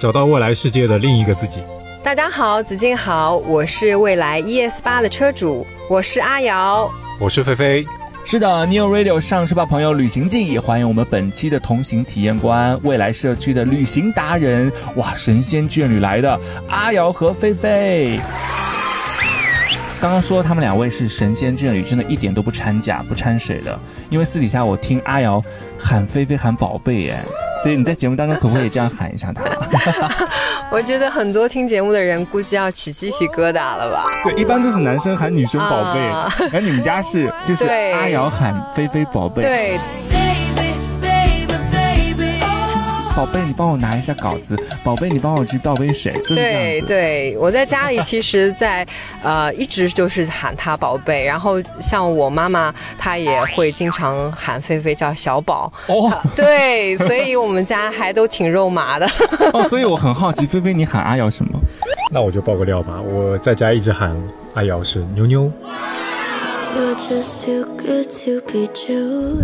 找到未来世界的另一个自己。大家好，子静好，我是未来 ES 八的车主，我是阿瑶。我是菲菲。是的，New Radio 上市吧，朋友，旅行记，欢迎我们本期的同行体验官，未来社区的旅行达人，哇，神仙眷侣来的阿瑶和菲菲。刚刚说他们两位是神仙眷侣，真的一点都不掺假、不掺水的。因为私底下我听阿瑶喊菲菲喊宝贝，哎，对，你在节目当中可不可以这样喊一下他？我觉得很多听节目的人估计要起鸡皮疙瘩了吧？对，一般都是男生喊女生宝贝，啊而你们家是就是阿瑶喊菲菲宝贝。对，宝贝，你帮我拿一下稿子。宝贝，你帮我去倒杯水。就是对。对，我在家里其实在，呃一直就是喊他宝贝，然后像我妈妈，她也会经常喊菲菲叫小宝。哦对，所以我们家还都挺肉麻的。哦，所以我很好奇，菲菲，你喊阿瑶什么？那我就爆个料吧，我在家一直喊阿瑶是妞妞。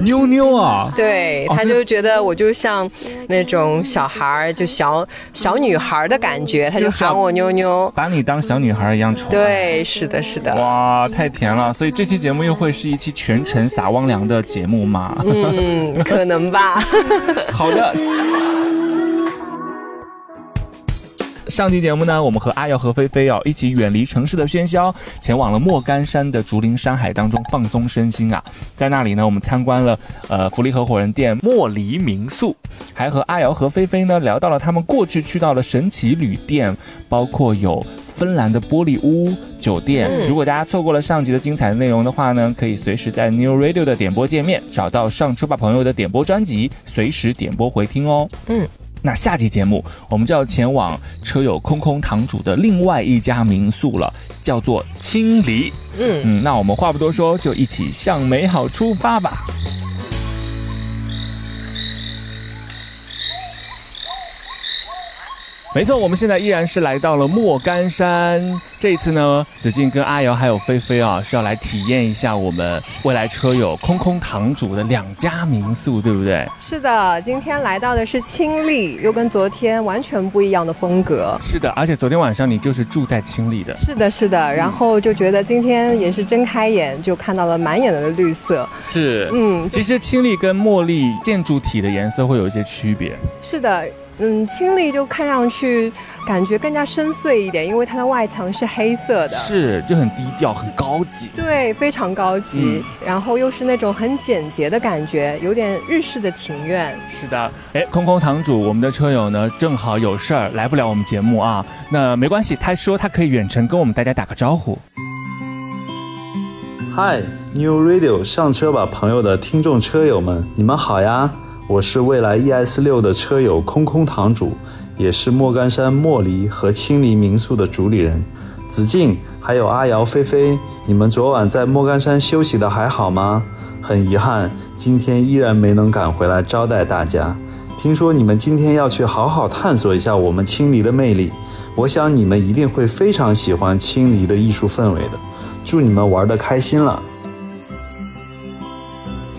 妞妞啊。对，他就觉得我就像那种小孩儿，就小小女孩儿的感觉，他就喊我妞妞。把你当小女孩一样宠。。对，是的，是的。哇，太甜了！所以这期节目又会是一期全程撒汪粮的节目吗？嗯，可能吧。好的。上期节目呢，我们和阿瑶和菲菲哦一起远离城市的喧嚣，前往了莫干山的竹林山海当中放松身心啊。在那里呢，我们参观了呃福利合伙人店莫离民宿，还和阿瑶和菲菲呢聊到了他们过去去到的神奇旅店，包括有。芬兰的玻璃屋酒店，嗯如果大家错过了上集的精彩内容的话呢，可以随时在 New Radio 的点播界面找到上车吧朋友的点播专辑，随时点播回听哦。嗯。那下期节目我们就要前往车友空空堂主的另外一家民宿了，叫做青离。嗯，嗯，那我们话不多说，就一起向美好出发吧。没错，我们现在依然是来到了莫干山。这一次呢，子敬跟阿瑶还有菲菲啊，是要来体验一下我们未来车友空空堂主的两家民宿，对不对？是的，今天来到的是青丽，又跟昨天完全不一样的风格。是的，而且昨天晚上你就是住在青丽的。是的，是的，然后就觉得今天也是睁开眼就看到了满眼的绿色。是，嗯，其实青丽跟茉莉建筑体的颜色会有一些区别。是的，嗯，清丽就看上去感觉更加深邃一点，因为它的外墙是黑色的。是，就很低调，很高级。对，非常高级，嗯然后又是那种很简洁的感觉，有点日式的庭院。是的，哎，空空堂主，我们的车友呢正好有事儿来不了我们节目啊，那没关系，他说他可以远程跟我们大家打个招呼。嗨，New Radio 上车吧，朋友的听众车友们，你们好呀！我是蔚来 ES 六的车友空空堂主，也是莫干山莫离和青离民宿的主理人。子敬还有阿瑶、菲菲，你们昨晚在莫干山休息的还好吗？很遗憾，今天依然没能赶回来招待大家。听说你们今天要去好好探索一下我们青离的魅力，我想你们一定会非常喜欢青离的艺术氛围的。祝你们玩的开心了。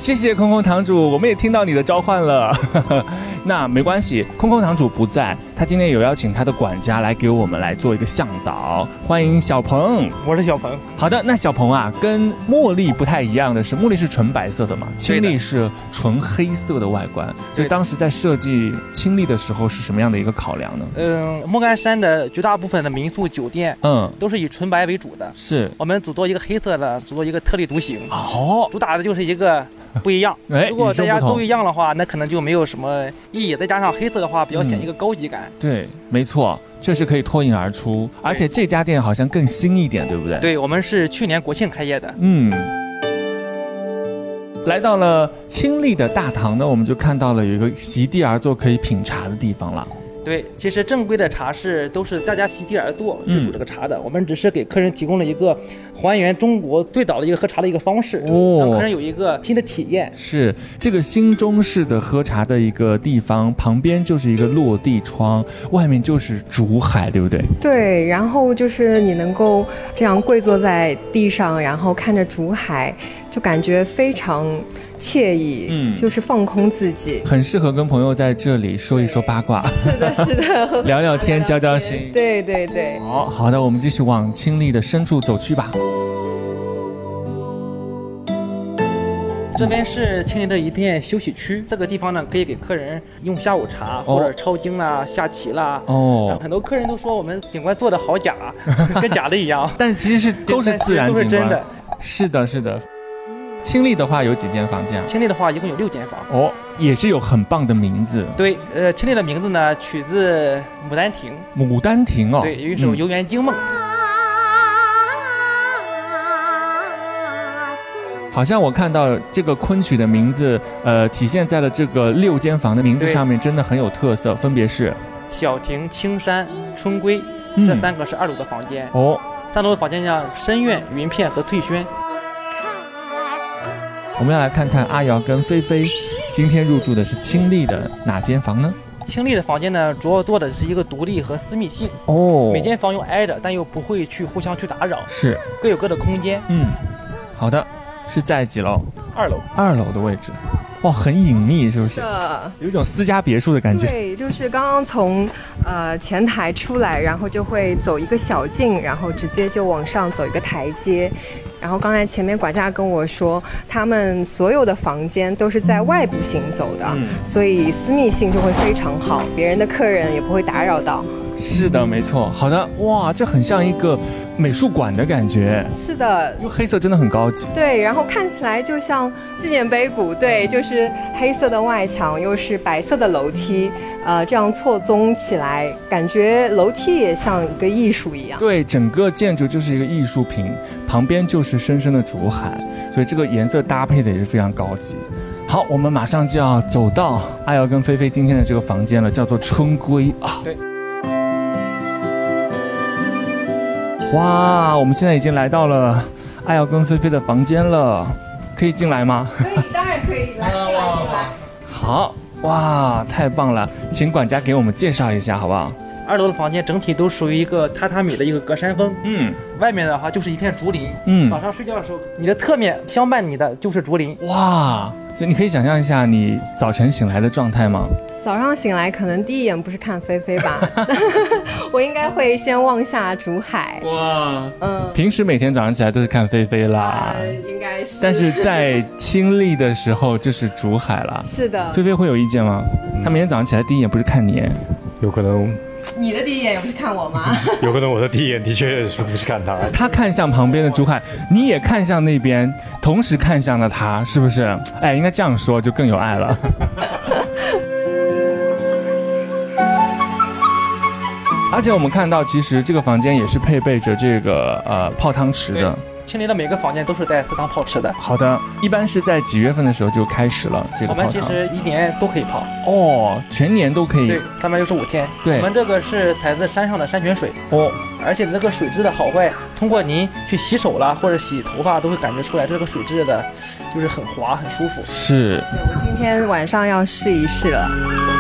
谢谢空空堂主，我们也听到你的召唤了。那没关系，空空堂主不在，他今天有邀请他的管家来给我们来做一个向导，欢迎小鹏。我是小鹏，好的，那小鹏啊，跟茉莉不太一样的是，茉莉是纯白色的嘛，青丽是纯黑色的外观。所以当时在设计青丽的时候是什么样的一个考量呢？嗯，莫干山的绝大部分的民宿酒店嗯，都是以纯白为主的，是我们组做一个黑色的，组做一个特立独行，哦，主打的就是一个 不一样。哎，如果大家都一样的话，那可能就没有什么意义。再加上黑色的话，比较显嗯一个高级感。对，没错，确实可以脱颖而出，而且这家店好像更新一点，对不对？，对我们是去年国庆开业的，嗯。来到了清丽的大堂呢，我们就看到了有一个席地而坐可以品茶的地方了。对，其实正规的茶室都是大家席地而坐去煮这个茶的，我们只是给客人提供了一个还原中国最早的一个喝茶的一个方式，哦让客人有一个新的体验。是这个新中式的喝茶的一个地方，旁边就是一个落地窗，外面就是竹海，对不对？对，然后就是你能够这样跪坐在地上，然后看着竹海，就感觉非常惬意，嗯就是放空自己。很适合跟朋友在这里说一说八卦，是的，是的，聊聊天，交交心。对对对。好好的，我们继续往清丽的深处走去吧。这边是清理的一片休息区，这个地方呢可以给客人用下午茶或者抄经啦、下棋啦。哦，很多客人都说我们景观做的好假，跟假的一样。但其实是都是自然景观，都是真的。是的，是的。清丽的话有几间房间啊？清丽的话一共有六间房。哦，也是有很棒的名字，对，呃，清丽的名字呢取自《牡丹亭》，《牡丹亭》哦。对，有一首《嗯游园惊梦》。好像我看到这个昆曲的名字，呃，体现在了这个六间房的名字上面，真的很有特色，分别是小亭、青山、春闺，嗯这三个是二楼的房间。哦。三楼的房间叫深院、云片和翠轩。我们要来看看阿瑶跟菲菲今天入住的是清丽的哪间房呢？清丽的房间呢，主要做的是一个独立和私密性，哦每间房又挨着，但又不会去互相去打扰，是，各有各的空间。嗯，好的，是在几楼？二楼。二楼的位置，哇，很隐秘，是不是？有一种私家别墅的感觉。对，就是刚刚从呃前台出来，然后就会走一个小径，然后直接就往上走一个台阶。然后刚才前面管家跟我说，他们所有的房间都是在外部行走的，嗯所以私密性就会非常好，别人的客人也不会打扰到。是的，没错。好的，哇，这很像一个美术馆的感觉，是的，因为黑色真的很高级。对，然后看起来就像纪念碑谷，对，就是黑色的外墙，又是白色的楼梯，呃，这样错综起来，感觉楼梯也像一个艺术一样。对，整个建筑就是一个艺术品，旁边就是深深的竹海，所以这个颜色搭配的也是非常高级。好，我们马上就要走到阿瑶跟菲菲今天的这个房间了，叫做春闺啊。对。哇，我们现在已经来到了爱瑶跟菲菲的房间了，可以进来吗？可以，当然可以，来，进来，进来。好，哇，太棒了，请管家给我们介绍一下好不好？二楼的房间整体都属于一个榻榻米的一个隔山风，嗯外面的话就是一片竹林。嗯早上睡觉的时候，你的侧面相伴你的就是竹林。哇，所以你可以想象一下你早晨醒来的状态吗？早上醒来，可能第一眼不是看菲菲吧，我应该会先望下竹海。哇，嗯，平时每天早上起来都是看菲菲啦，呃，应该是。但是在亲历的时候就是竹海了。是的，菲菲会有意见吗？她每天早上起来第一眼不是看你，有可能，你的第一眼也不是看我吗？有可能我的第一眼的确是不是看他，他看向旁边的朱凯，你也看向那边，同时看向了他，是不是？哎，应该这样说就更有爱了。而且我们看到，其实这个房间也是配备着这个呃泡汤池的。清理的每个房间都是在私汤泡池的。好的，一般是在几月份的时候就开始了这个我泡汤？们其实一年都可以泡，哦，全年都可以对，三百六十五天。对我们这个是采自山上的山泉水，哦。而且那个水质的好坏，通过您去洗手啦或者洗头发，都会感觉出来这个水质的，就是很滑很舒服。是，对我今天晚上要试一试了。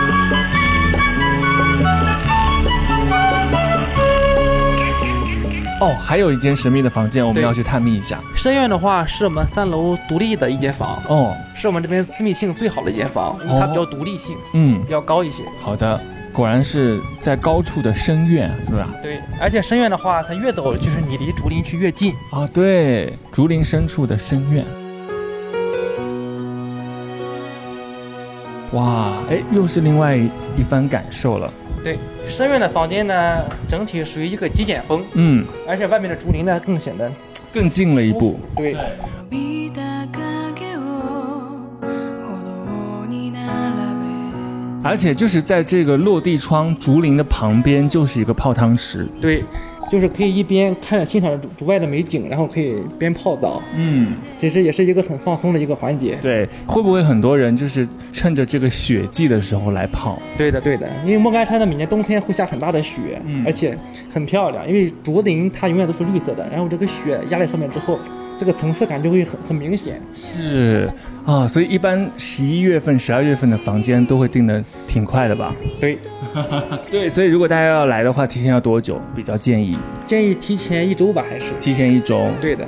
哦，还有一间神秘的房间，我们要去探秘一下。深院的话是我们三楼独立的一间房，哦，是我们这边私密性最好的一间房，它比较独立性嗯比，较高一些。好的，果然是在高处的深院，是吧？对，而且深院的话，它越走就是你离竹林区越近。啊，对，竹林深处的深院。哇，哎，又是另外一番感受了。对，深院的房间呢，整体属于一个极简风，嗯，而且外面的竹林呢更显得更近了一步。对。見た影を歩道に並べ而且就是在这个落地窗竹林的旁边，就是一个泡汤池。对， 就是可以一边看着欣赏着竹竹外的美景，然后可以边泡澡，嗯，其实也是一个很放松的一个环节。对，会不会很多人就是趁着这个雪季的时候来泡？对的，对的，因为莫干山的每年冬天会下很大的雪，嗯而且很漂亮，因为竹林它永远都是绿色的，然后这个雪压在上面之后，这个层次感就会很很明显。是啊，所以一般十一月份、十二月份的房间都会订的挺快的吧？对，对，所以如果大家要来的话，提前要多久？比较建议建议提前一周吧，还是提前一周。对的。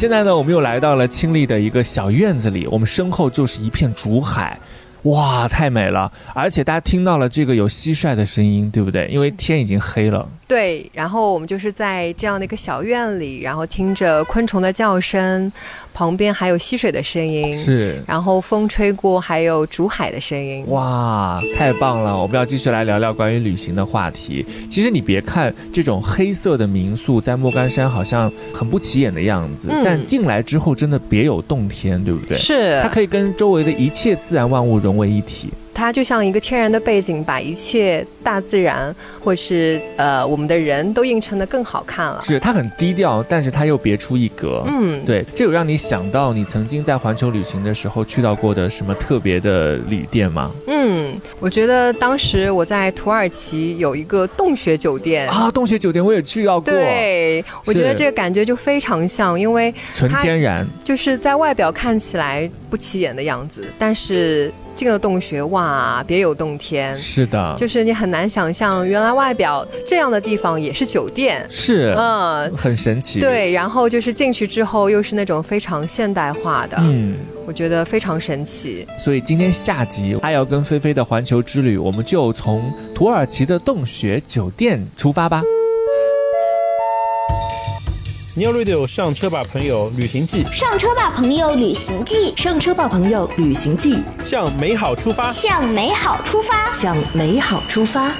现在呢，我们又来到了清丽的一个小院子里，我们身后就是一片竹海，哇，太美了！而且大家听到了这个有蟋蟀的声音，对不对？因为天已经黑了。对，然后我们就是在这样的一个小院里，然后听着昆虫的叫声，旁边还有溪水的声音，是，然后风吹过，还有竹海的声音。哇，太棒了！我们要继续来聊聊关于旅行的话题。其实你别看这种黑色的民宿在莫干山好像很不起眼的样子，嗯但进来之后真的别有洞天，对不对？是它可以跟周围的一切自然万物融为一体。它就像一个天然的背景，把一切大自然或是呃我们的人都映衬的更好看了。是它很低调，但是它又别出一格。嗯，对，这有让你想到你曾经在环球旅行的时候去到过的什么特别的旅店吗？嗯，我觉得当时我在土耳其有一个洞穴酒店。啊，洞穴酒店我也去到过，对，我觉得这个感觉就非常像，因为纯天然。就是在外表看起来不起眼的样子，但是进了洞穴，哇，别有洞天。是的，就是你很难想象，原来外表这样的地方也是酒店。是，嗯，很神奇。，对，然后就是进去之后又是那种非常现代化的，嗯，我觉得非常神奇。所以今天下集阿瑶跟菲菲的环球之旅，我们就从土耳其的洞穴酒店出发吧。Neo Radio 上车吧，朋友！旅行记上车吧，朋友，旅行记，上车吧，朋友！旅行记，向美好出发。向美好出发。向美好出发。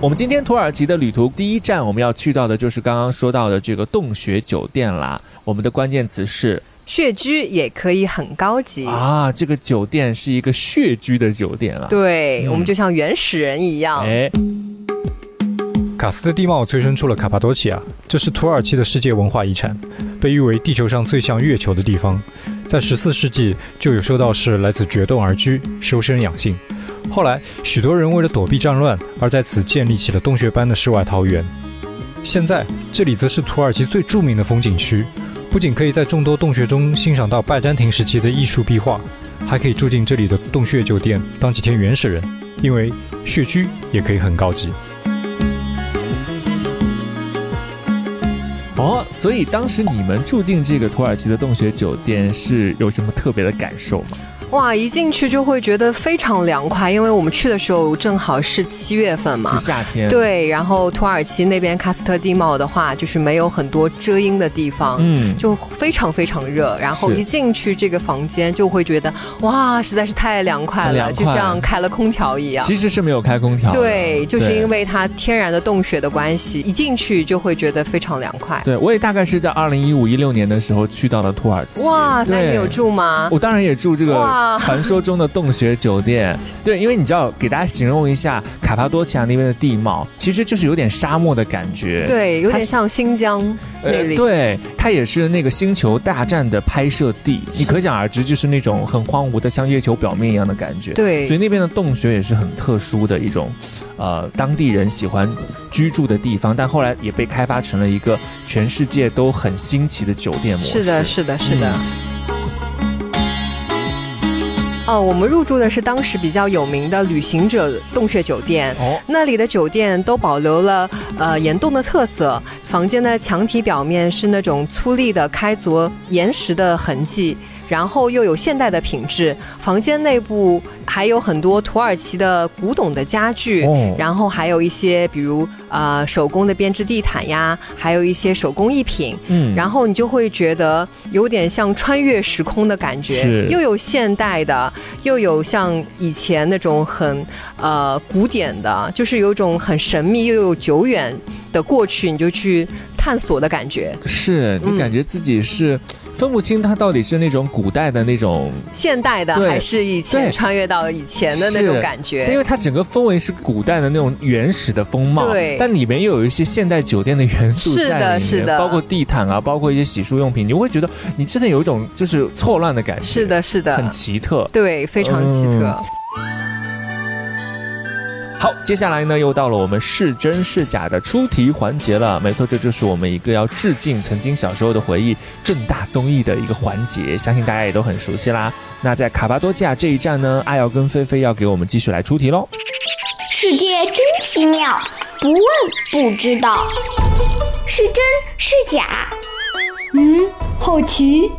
我们今天土耳其的旅途第一站，我们要去到的就是刚刚说到的这个洞穴酒店啦。我们的关键词是穴居也可以很高级。啊，这个酒店是一个穴居的酒店啊。对、嗯我们就像原始人一样。哎，卡斯特地貌催生出了卡帕多奇亚，这是土耳其的世界文化遗产，被誉为地球上最像月球的地方。在十四世纪就有修道士来此掘洞而居，修身养性。后来，许多人为了躲避战乱，而在此建立起了洞穴般的世外桃源。现在，这里则是土耳其最著名的风景区，不仅可以在众多洞穴中欣赏到拜占庭时期的艺术壁画，还可以住进这里的洞穴酒店当几天原始人，因为穴居也可以很高级。哦，所以当时你们住进这个土耳其的洞穴酒店是有什么特别的感受吗？哇，一进去就会觉得非常凉快，因为我们去的时候正好是七月份嘛是。夏天。，对，然后土耳其那边喀斯特地貌的话，就是没有很多遮阴的地方，嗯，就非常非常热。然后一进去这个房间，就会觉得哇，实在是太凉快了，快就像开了空调一样。其实是没有开空调。对，就是因为它天然的洞穴的关系，一进去就会觉得非常凉快。对，我也大概是在二零一五一六年的时候去到了土耳其。哇，那你有住吗？我当然也住这个哇传说中的洞穴酒店。对，因为你知道，给大家形容一下卡帕多奇亚那边的地貌，其实就是有点沙漠的感觉。对，有点像新疆那呃，里。对，它也是那个星球大战的拍摄地，你可想而知，就是那种很荒芜的，像月球表面一样的感觉。对所以那边的洞穴也是很特殊的一种，呃，当地人喜欢居住的地方，但后来也被开发成了一个全世界都很新奇的酒店模式。是的，是的，是的。嗯哦，我们入住的是当时比较有名的旅行者洞穴酒店。哦，那里的酒店都保留了呃岩洞的特色，房间的墙体表面是那种粗粝的开凿岩石的痕迹，然后又有现代的品质。房间内部还有很多土耳其的古董的家具，哦然后还有一些比如呃手工的编织地毯呀，还有一些手工艺品。嗯然后你就会觉得有点像穿越时空的感觉，又有现代的，又有像以前那种很呃古典的，就是有种很神秘又有久远的过去，你就去探索的感觉。是你嗯感觉自己是分不清它到底是那种古代的那种现代的还是以前对穿越到以前的那种感觉因。为它整个氛围是古代的那种原始的风貌，对但里面又有一些现代酒店的元素是的在里面，是的包括地毯啊，包括一些洗漱用品，你会觉得你真的有一种就是错乱的感觉，是的，是的，很奇特。对，非常奇特。好，接下来呢，又到了我们是真是假的出题环节了。没错，这就是我们一个要致敬曾经小时候的回忆正大综艺的一个环节，相信大家也都很熟悉啦。那在卡巴多吉亚这一站呢，阿瑶跟菲菲要给我们继续来出题喽。世界真奇妙，不问不知道，是真是假？嗯，好奇。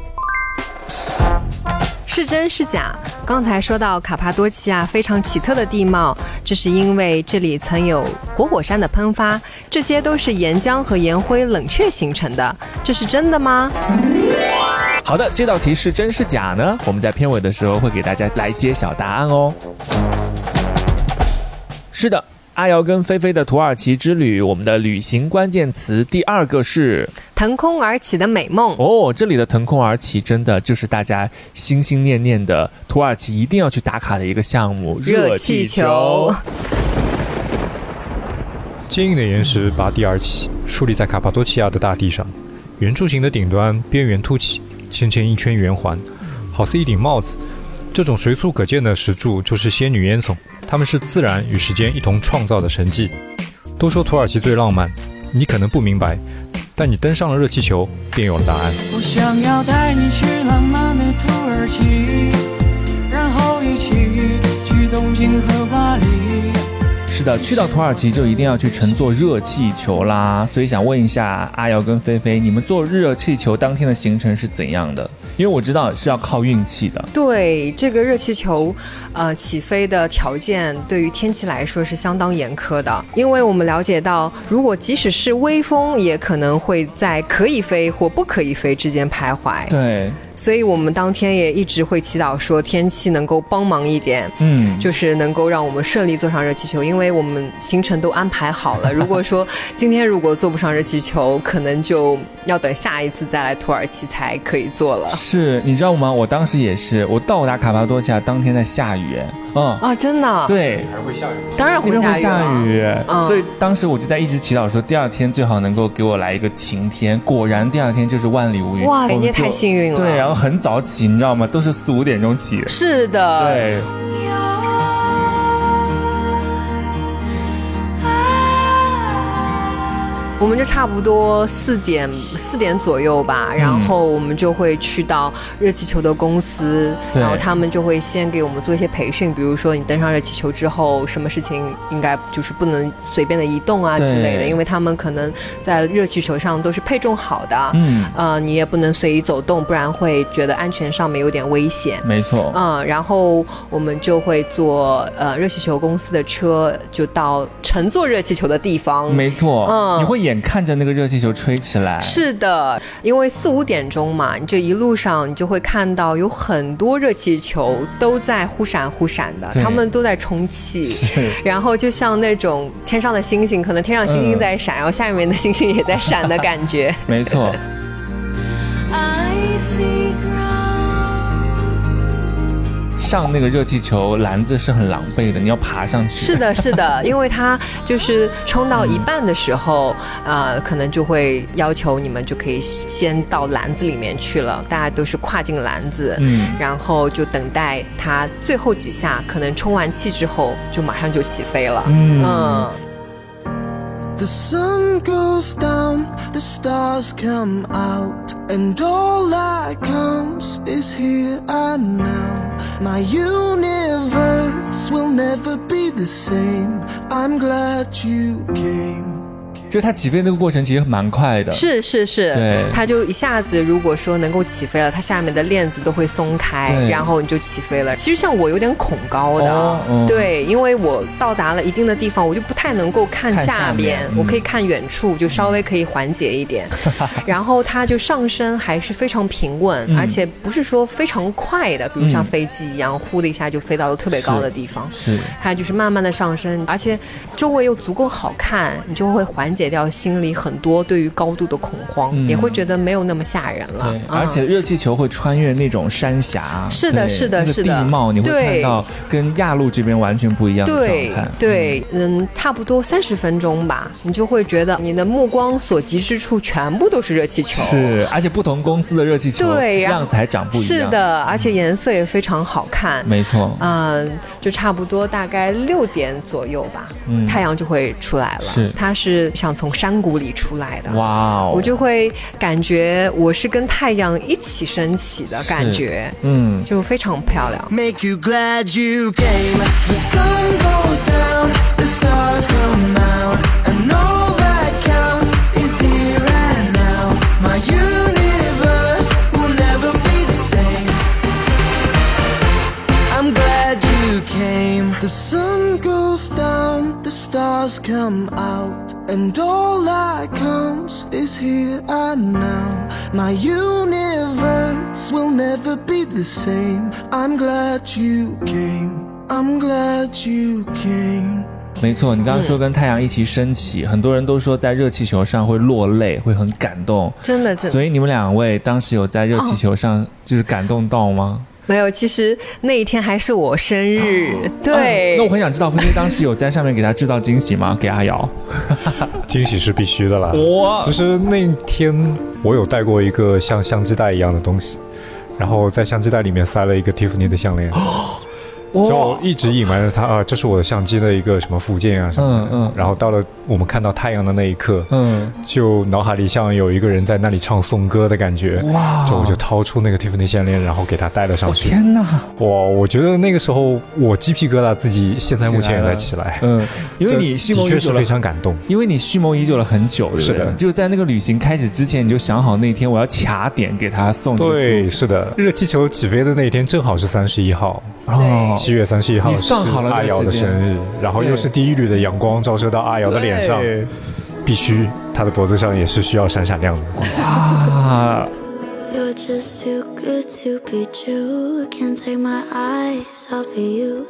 是真是假？刚才说到卡帕多奇亚非常奇特的地貌，这是因为这里曾有活火山的喷发，这些都是岩浆和岩灰冷却形成的，这是真的吗？好的，这道题是真是假呢？我们在片尾的时候会给大家来揭晓答案哦。是的，阿瑶跟菲菲的土耳其之旅，我们的旅行关键词第二个是腾空而起的美梦。哦，这里的腾空而起真的就是大家心心念念的土耳其一定要去打卡的一个项目——热气球。坚硬的岩石拔地而起，竖立在卡帕多奇亚的大地上，圆柱形的顶端边缘凸起，形成一圈圆环，好似一顶帽子。这种随处可见的石柱就是仙女烟囱，它们是自然与时间一同创造的神迹。都说土耳其最浪漫，你可能不明白，但你登上了热气球，便有了答案。我想要带你去浪漫的土耳其，然后一起去东京和巴黎。是的，去到土耳其就一定要去乘坐热气球啦。所以想问一下阿瑶跟菲菲，你们坐热气球当天的行程是怎样的？因为我知道是要靠运气的。对这个热气球，呃，起飞的条件对于天气来说是相当严苛的，因为我们了解到，如果即使是微风，也可能会在可以飞或不可以飞之间徘徊。对，所以我们当天也一直会祈祷说天气能够帮忙一点，嗯，就是能够让我们顺利坐上热气球，因为我们行程都安排好了。如果说今天如果坐不上热气球，可能就要等下一次再来土耳其才可以坐了。是你知道吗？我当时也是，我到达卡帕多奇亚当天在下雨，嗯，啊，真的？对，还会下雨。当然会下雨。所以当时我就在一直祈祷说，第二天最好能够给我来一个晴天。果然第二天就是万里无云。哇，你也太幸运了。对，然后很早起，你知道吗？都是四五点钟起。是的，对，我们就差不多四点四点左右吧，然后我们就会去到热气球的公司，对然后他们就会先给我们做一些培训，比如说你登上热气球之后，什么事情应该就是不能随便的移动啊之类的，因为他们可能在热气球上都是配重好的，嗯，呃，你也不能随意走动，不然会觉得安全上面有点危险。没错。嗯，然后我们就会坐呃热气球公司的车，就到乘坐热气球的地方。没错，嗯你会眼看着那个热气球吹起来，是的，因为四五点钟嘛，你这一路上你就会看到有很多热气球都在忽闪忽闪的，对他们都在充气。然后就像那种天上的星星，可能天上星星嗯在闪，然后下面的星星也在闪的感觉。没错。I see 上那个热气球篮子是很狼狈的，你要爬上去。是的，是的，因为它就是冲到一半的时候，呃，可能就会要求你们就可以先到篮子里面去了，大家都是跨进篮子，嗯然后就等待它最后几下，可能充完气之后就马上就起飞了。嗯嗯 The sun goes down, the stars come out, and all that counts is here and now. My universe will never be the same. I'm glad you came. 就它起飞那个过程其实蛮快的。是是是，对它就一下子，如果说能够起飞了，它下面的链子都会松开，然后你就起飞了。其实像我有点恐高的，哦嗯对，因为我到达了一定的地方，我就不太能够看看下下边，我可以看远处，就稍微可以缓解一点。然后它就上升还是非常平稳，嗯而且不是说非常快的，比如像嗯飞机一样，呼的一下就飞到了特别高的地方。是它就是慢慢的上升，而且周围又足够好看，你就会缓解掉心里很多对于高度的恐慌，嗯也会觉得没有那么吓人了。对，嗯而且热气球会穿越那种山峡，是的是的是的地貌你会对看到跟亚路这边完全不一样的对状态。对，嗯，差不多三十分钟吧，你就会觉得你的目光所及之处全部都是热气球。是，而且不同公司的热气球对，样子还长不一样。是，的，而且颜色也非常好看。没错。嗯，就差不多大概六点左右吧，嗯太阳就会出来了。是它是像从山谷里出来的。哇哦，我就会感觉我是跟太阳一起升起的感觉，嗯，就非常漂亮。Make you glad you came. The sun goes down, the stars come out, and all that counts is here and now. My universe will never be the same. I'm glad you came. The sun goes down, the stars come out, and all that counts is here and now. My universe will never be the same. I'm glad you came. I'm glad you came. 没错，你刚刚说跟太阳一起升起，很多人都说在热气球上会落泪，会很感动。真的，真的所以你们两位当时有在热气球上就是感动到吗？没有。其实那一天还是我生日，对、啊那我很想知道，菲菲当时有在上面给他制造惊喜吗？给阿瑶？惊喜是必须的啦。哇其实那天我有带过一个像相机袋一样的东西，然后在相机袋里面塞了一个蒂芙尼的项链，哦就一直隐瞒着他啊，这是我的相机的一个什么附件啊什么的。嗯嗯然后到了我们看到太阳的那一刻，嗯，就脑海里像有一个人在那里唱颂歌的感觉。哇。就我就掏出那个蒂芙尼项链，然后给他戴了上去。天哪！哇，我觉得那个时候我鸡皮疙瘩自己现在目前也在起来。嗯，因为你蓄谋已久非常感动。因为你蓄谋已久了很久，对对？是的。就在那个旅行开始之前，你就想好那天我要卡点给他送对，是的，热气球起飞的那一天正好是三十一号，哦，七月三十一号你是算好了阿瑶的生日，然后又是第一缕的阳光照射到阿瑶的脸上，必须他的脖子上也是需要闪闪亮的。哇，You're just too good to be true. Can't take my eyes off of you.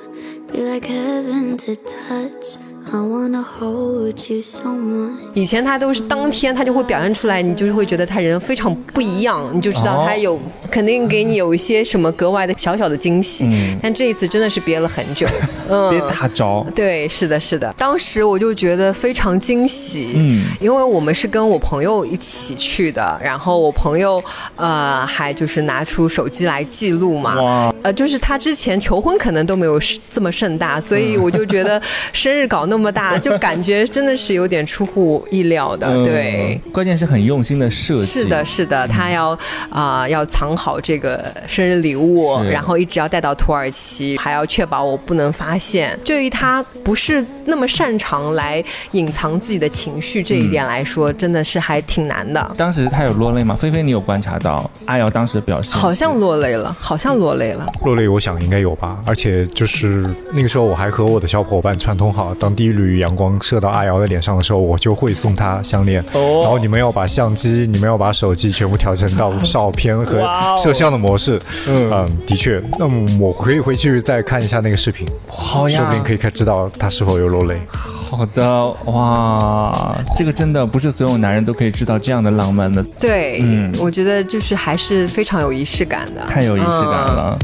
Be like heaven to touch. I wanna hold you so much. 以前他都是当天他就会表现出来，你就是会觉得他人非常不一样，你就知道他有、肯定给你有一些什么格外的小小的惊喜。嗯。但这一次真的是憋了很久，嗯，憋大招，对，是的，是的。当时我就觉得非常惊喜，嗯，因为我们是跟我朋友一起去的，然后我朋友呃还就是拿出手机来记录嘛，呃，就是他之前求婚可能都没有这么盛大，所以我就觉得生日搞那么大，就感觉真的是有点出乎意料的，对。嗯，关键是很用心的设计，是的，是的，他要啊、要藏好这个生日礼物，然后一直要带到土耳其，还要确保我不能发现。对于他不是那么擅长来隐藏自己的情绪这一点来说，真的是还挺难的。当时他有落泪吗？菲菲，你有观察到阿瑶当时的表现？好像落泪了，好像落泪了。落泪，我想应该有吧。而且就是那个时候，我还和我的小伙伴串通好，当第一缕阳光射到阿瑶的脸上的时候，我就会送她项链。哦然后你们要把相机，你们要把手机全部调成到照片和摄像的模式。嗯嗯，的确。那么我可以回去再看一下那个视频，好呀说不定可以看知道他是否有落泪。好的，哇，这个真的不是所有男人都可以知道这样的浪漫的，对，嗯我觉得就是还是非常有仪式感的，太有仪式感了。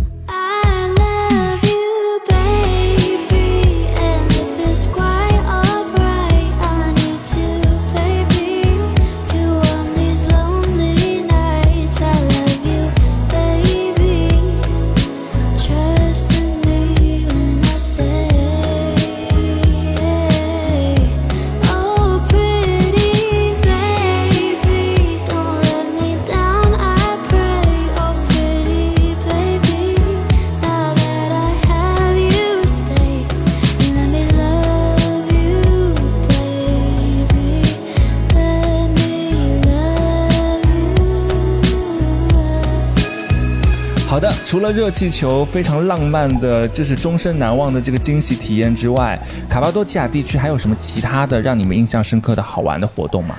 除了热气球非常浪漫的，就是终身难忘的这个惊喜体验之外，卡巴多奇亚地区还有什么其他的让你们印象深刻的好玩的活动吗？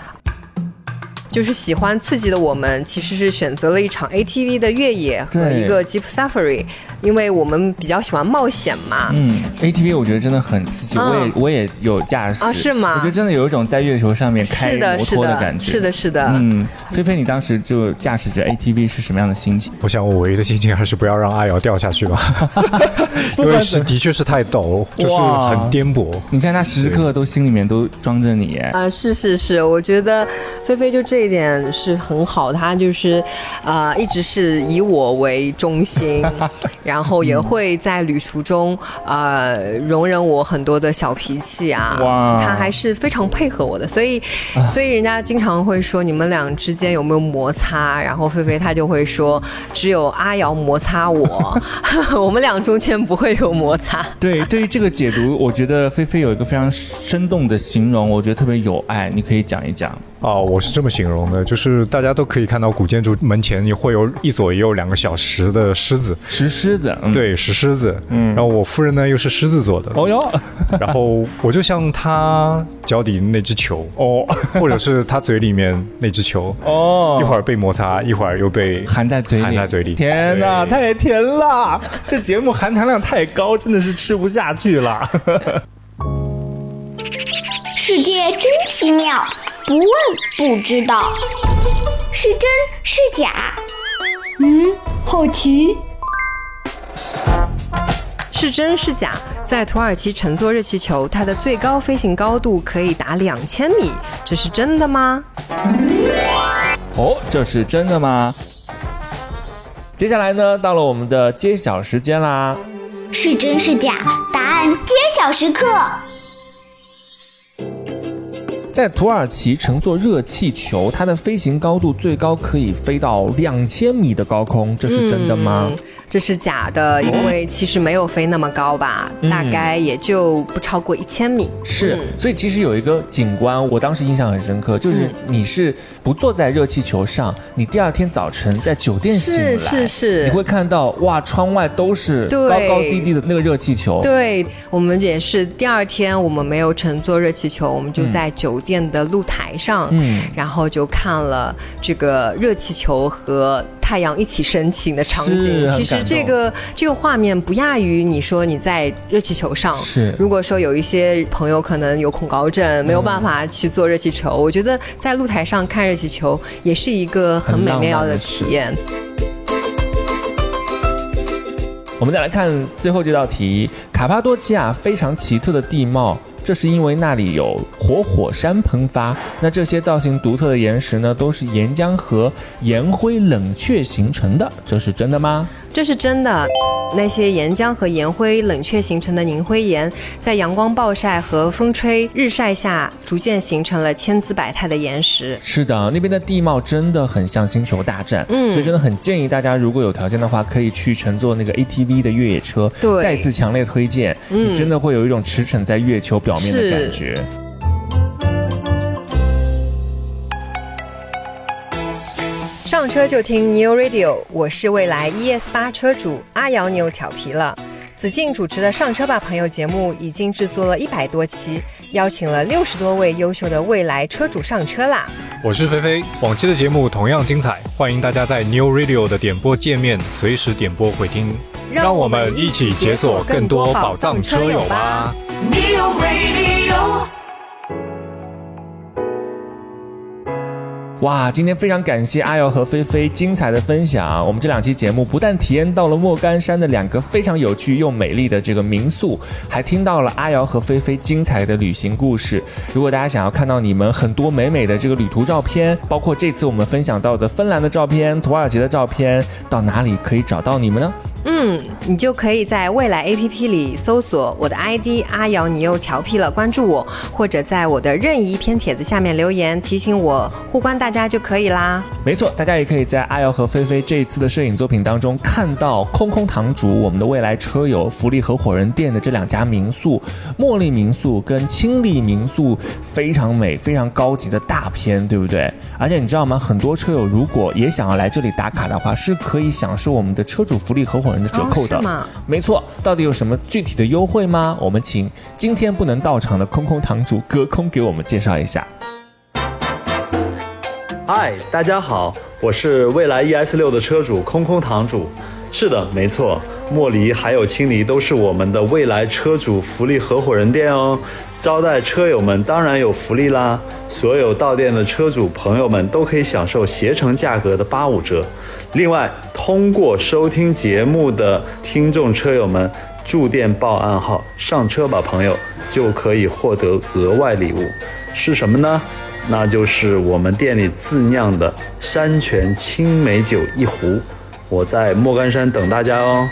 就是喜欢刺激的我们，其实是选择了一场 ATV 的越野和一个 Jeep Safari，因为我们比较喜欢冒险嘛。嗯，ATV 我觉得真的很刺激，嗯我也我也有驾驶啊是吗我觉得真的有一种在月球上面开是的，摩托的，感觉。是的，是的。嗯，菲菲，你当时就驾驶着 ATV 是什么样的心情？我想我唯一的心情还是不要让阿瑶掉下去吧，因为是的确是太陡，就是很颠簸。你看他时时刻刻都心里面都装着你，哎啊、是是是，我觉得菲菲就这一点是很好，他就是，呃，一直是以我为中心，然后也会在旅途中，呃，容忍我很多的小脾气啊，哇他还是非常配合我的，所以，所以人家经常会说你们俩之间有没有摩擦，然后菲菲她就会说只有阿瑶摩擦我，我们俩中间不会有摩擦。对，对于这个解读，我觉得菲菲有一个非常生动的形容，我觉得特别有爱，你可以讲一讲。哦，我是这么形容的，就是大家都可以看到古建筑门前也会有一左一右两个小石的狮子，石狮子，嗯、对，石狮子。嗯，然后我夫人呢又是狮子座的，哦哟，然后我就像他脚底那只球，哦 或者是他嘴里面那只球，哦，一会儿被摩擦，一会儿又被含在嘴里，含在嘴里。天哪，太甜了！这节目含糖量太高，真的是吃不下去了。世界真奇妙，不问不知道，是真是假？嗯，好奇。是真是假？在土耳其乘坐热气球，它的最高飞行高度可以达两千米，这是真的吗？哦，这是真的吗？接下来呢，到了我们的揭晓时间啦。是真是假？答案揭晓时刻。在土耳其乘坐热气球，它的飞行高度最高可以飞到两千米的高空，这是真的吗？这是假的，因为其实没有飞那么高吧，嗯。大概也就不超过一千米。是嗯，所以其实有一个景观，我当时印象很深刻，就是你是不坐在热气球上，你第二天早晨在酒店醒来，是是是你会看到哇，窗外都是高高低低的那个热气球。对我们也是，第二天我们没有乘坐热气球，我们就在酒店的露台上，嗯。然后就看了这个热气球和太阳一起升起的场景。其实这个这个画面不亚于你说你在热气球上。是如果说有一些朋友可能有恐高症，没有办法去坐热气球，我觉得在露台上看热气球也是一个很美妙的体验。我们再来看最后这道题，卡帕多奇亚非常奇特的地貌。这是因为那里有活火山喷发，那这些造型独特的岩石呢，都是岩浆和岩灰冷却形成的，这是真的吗？这是真的。那些岩浆和岩灰冷却形成的凝灰岩，在阳光暴晒和风吹日晒下，逐渐形成了千姿百态的岩石。是的，那边的地貌真的很像星球大战，嗯所以真的很建议大家，如果有条件的话，可以去乘坐那个 ATV 的越野车。对再次强烈推荐，嗯你真的会有一种驰骋在月球表面的感觉。上车就听 New Radio，我是未来 ES 八车主阿瑶妞调皮了。子敬主持的《上车吧朋友》节目已经制作了一百多期，邀请了六十多位优秀的未来车主上车啦。我是菲菲，往期的节目同样精彩，欢迎大家在 New Radio 的点播界面随时点播回听，让我们一起解锁更多宝藏车友吧。！New Radio. 哇，今天非常感谢阿瑶和菲菲精彩的分享。我们这两期节目不但体验到了莫干山的两个非常有趣又美丽的这个民宿，还听到了阿瑶和菲菲精彩的旅行故事。如果大家想要看到你们很多美美的这个旅途照片，包括这次我们分享到的芬兰的照片、土耳其的照片，到哪里可以找到你们呢？嗯，你就可以在未来 APP 里搜索我的 ID 阿瑶，你又调皮了，关注我，或者在我的任意一篇帖子下面留言提醒我互关大家就可以啦。没错，大家也可以在阿瑶和菲菲这一次的摄影作品当中看到空空堂主我们的未来车友福利合伙人店的这两家民宿，茉莉民宿跟清丽民宿，非常美、非常高级的大片，对不对？而且你知道吗？很多车友如果也想要来这里打卡的话，是可以享受我们的车主福利合伙人的折扣的。哦没错，到底有什么具体的优惠吗？我们请今天不能到场的空空堂主隔空给我们介绍一下。嗨，大家好，我是蔚来 ES 六的车主空空堂主。是的，没错，莫离还有青离都是我们的未来车主福利合伙人店哦。招待车友们当然有福利啦，所有到店的车主朋友们都可以享受携程价格的八五折。另外，通过收听节目的听众车友们驻店报暗号“上车吧，朋友”，就可以获得额外礼物，是什么呢？那就是我们店里自酿的山泉青梅酒一壶。我在莫干山等大家哦。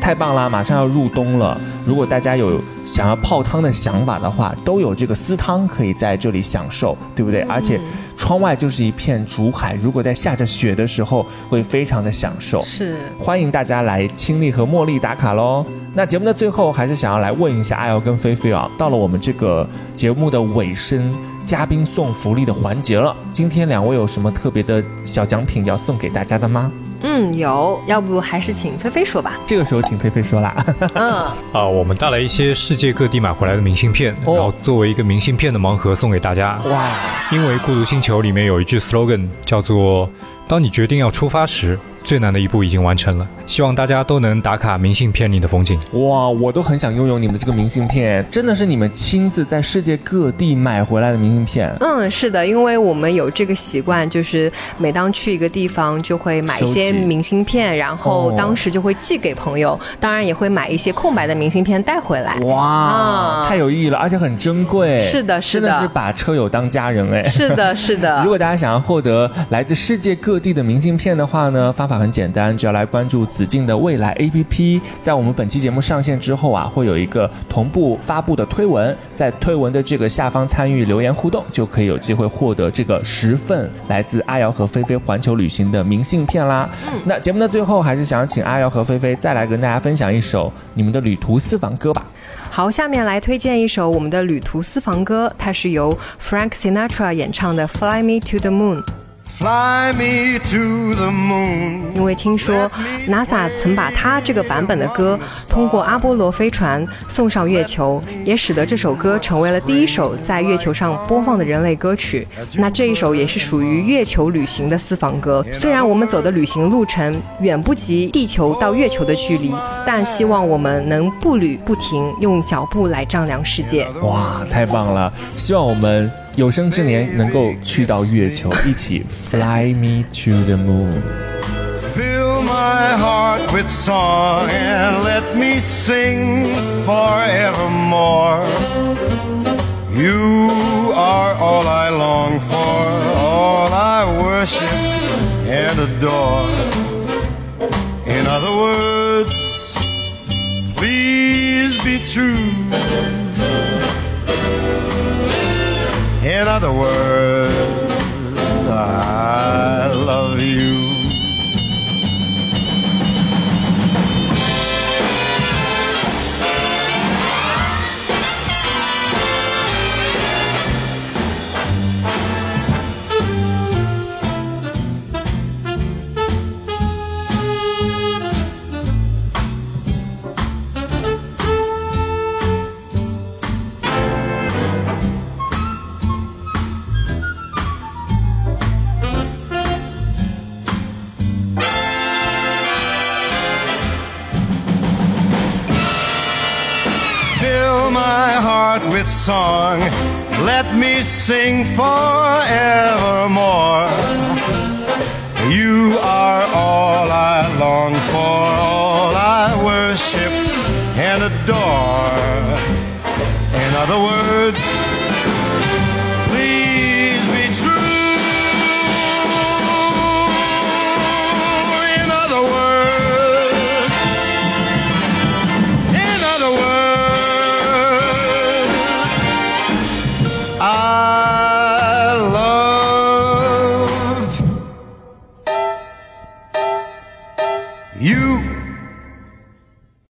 太棒啦！马上要入冬了，如果大家有想要泡汤的想法的话，都有这个私汤可以在这里享受，对不对？而且窗外就是一片竹海，如果在下着雪的时候，会非常的享受。是，欢迎大家来青丽和茉莉打卡喽。那节目的最后，还是想要来问一下阿瑶跟菲菲啊，到了我们这个节目的尾声，嘉宾送福利的环节了。今天两位有什么特别的小奖品要送给大家的吗？嗯，有，要不还是请菲菲说吧。这个时候请菲菲说啦。嗯，啊，我们带来一些世界各地买回来的明信片，然后作为一个明信片的盲盒送给大家。哇！因为《孤独星球》里面有一句 slogan 叫做“当你决定要出发时”。最难的一步已经完成了，希望大家都能打卡明信片里的风景。哇，我都很想拥有你们这个明信片，真的是你们亲自在世界各地买回来的明信片。嗯，是的，因为我们有这个习惯，就是每当去一个地方，就会买一些明信片，然后当时就会寄给朋友，哦、当然也会买一些空白的明信片带回来。哇，嗯、太有意义了，而且很珍贵。是的，是的，真的是把车友当家人哎。是的，是的。如果大家想要获得来自世界各地的明信片的话呢，方法很简单，只要来关注子敬的未来 APP，在我们本期节目上线之后啊，会有一个同步发布的推文，在推文的这个下方参与留言互动，就可以有机会获得这个十份来自阿瑶和菲菲环球旅行的明信片啦。嗯、那节目的最后，还是想请阿瑶和菲菲再来跟大家分享一首你们的旅途私房歌吧。好，下面来推荐一首我们的旅途私房歌，它是由 Frank Sinatra 演唱的《Fly Me to the Moon》。Fly me to the moon。因为听说 NASA 曾把他这个版本的歌通过阿波罗飞船送上月球，也使得这首歌成为了第一首在月球上播放的人类歌曲。那这一首也是属于月球旅行的私房歌。虽然我们走的旅行路程远不及地球到月球的距离，但希望我们能步履不停，用脚步来丈量世界。哇，太棒了！希望我们。有生之年能够去到月球，一起 fly me to the moon。 Fill my heart with song and let me sing forevermore. You are all I long for, all I worship and adore. In other words, please be true. In other words, I love you. Let me sing forevermore.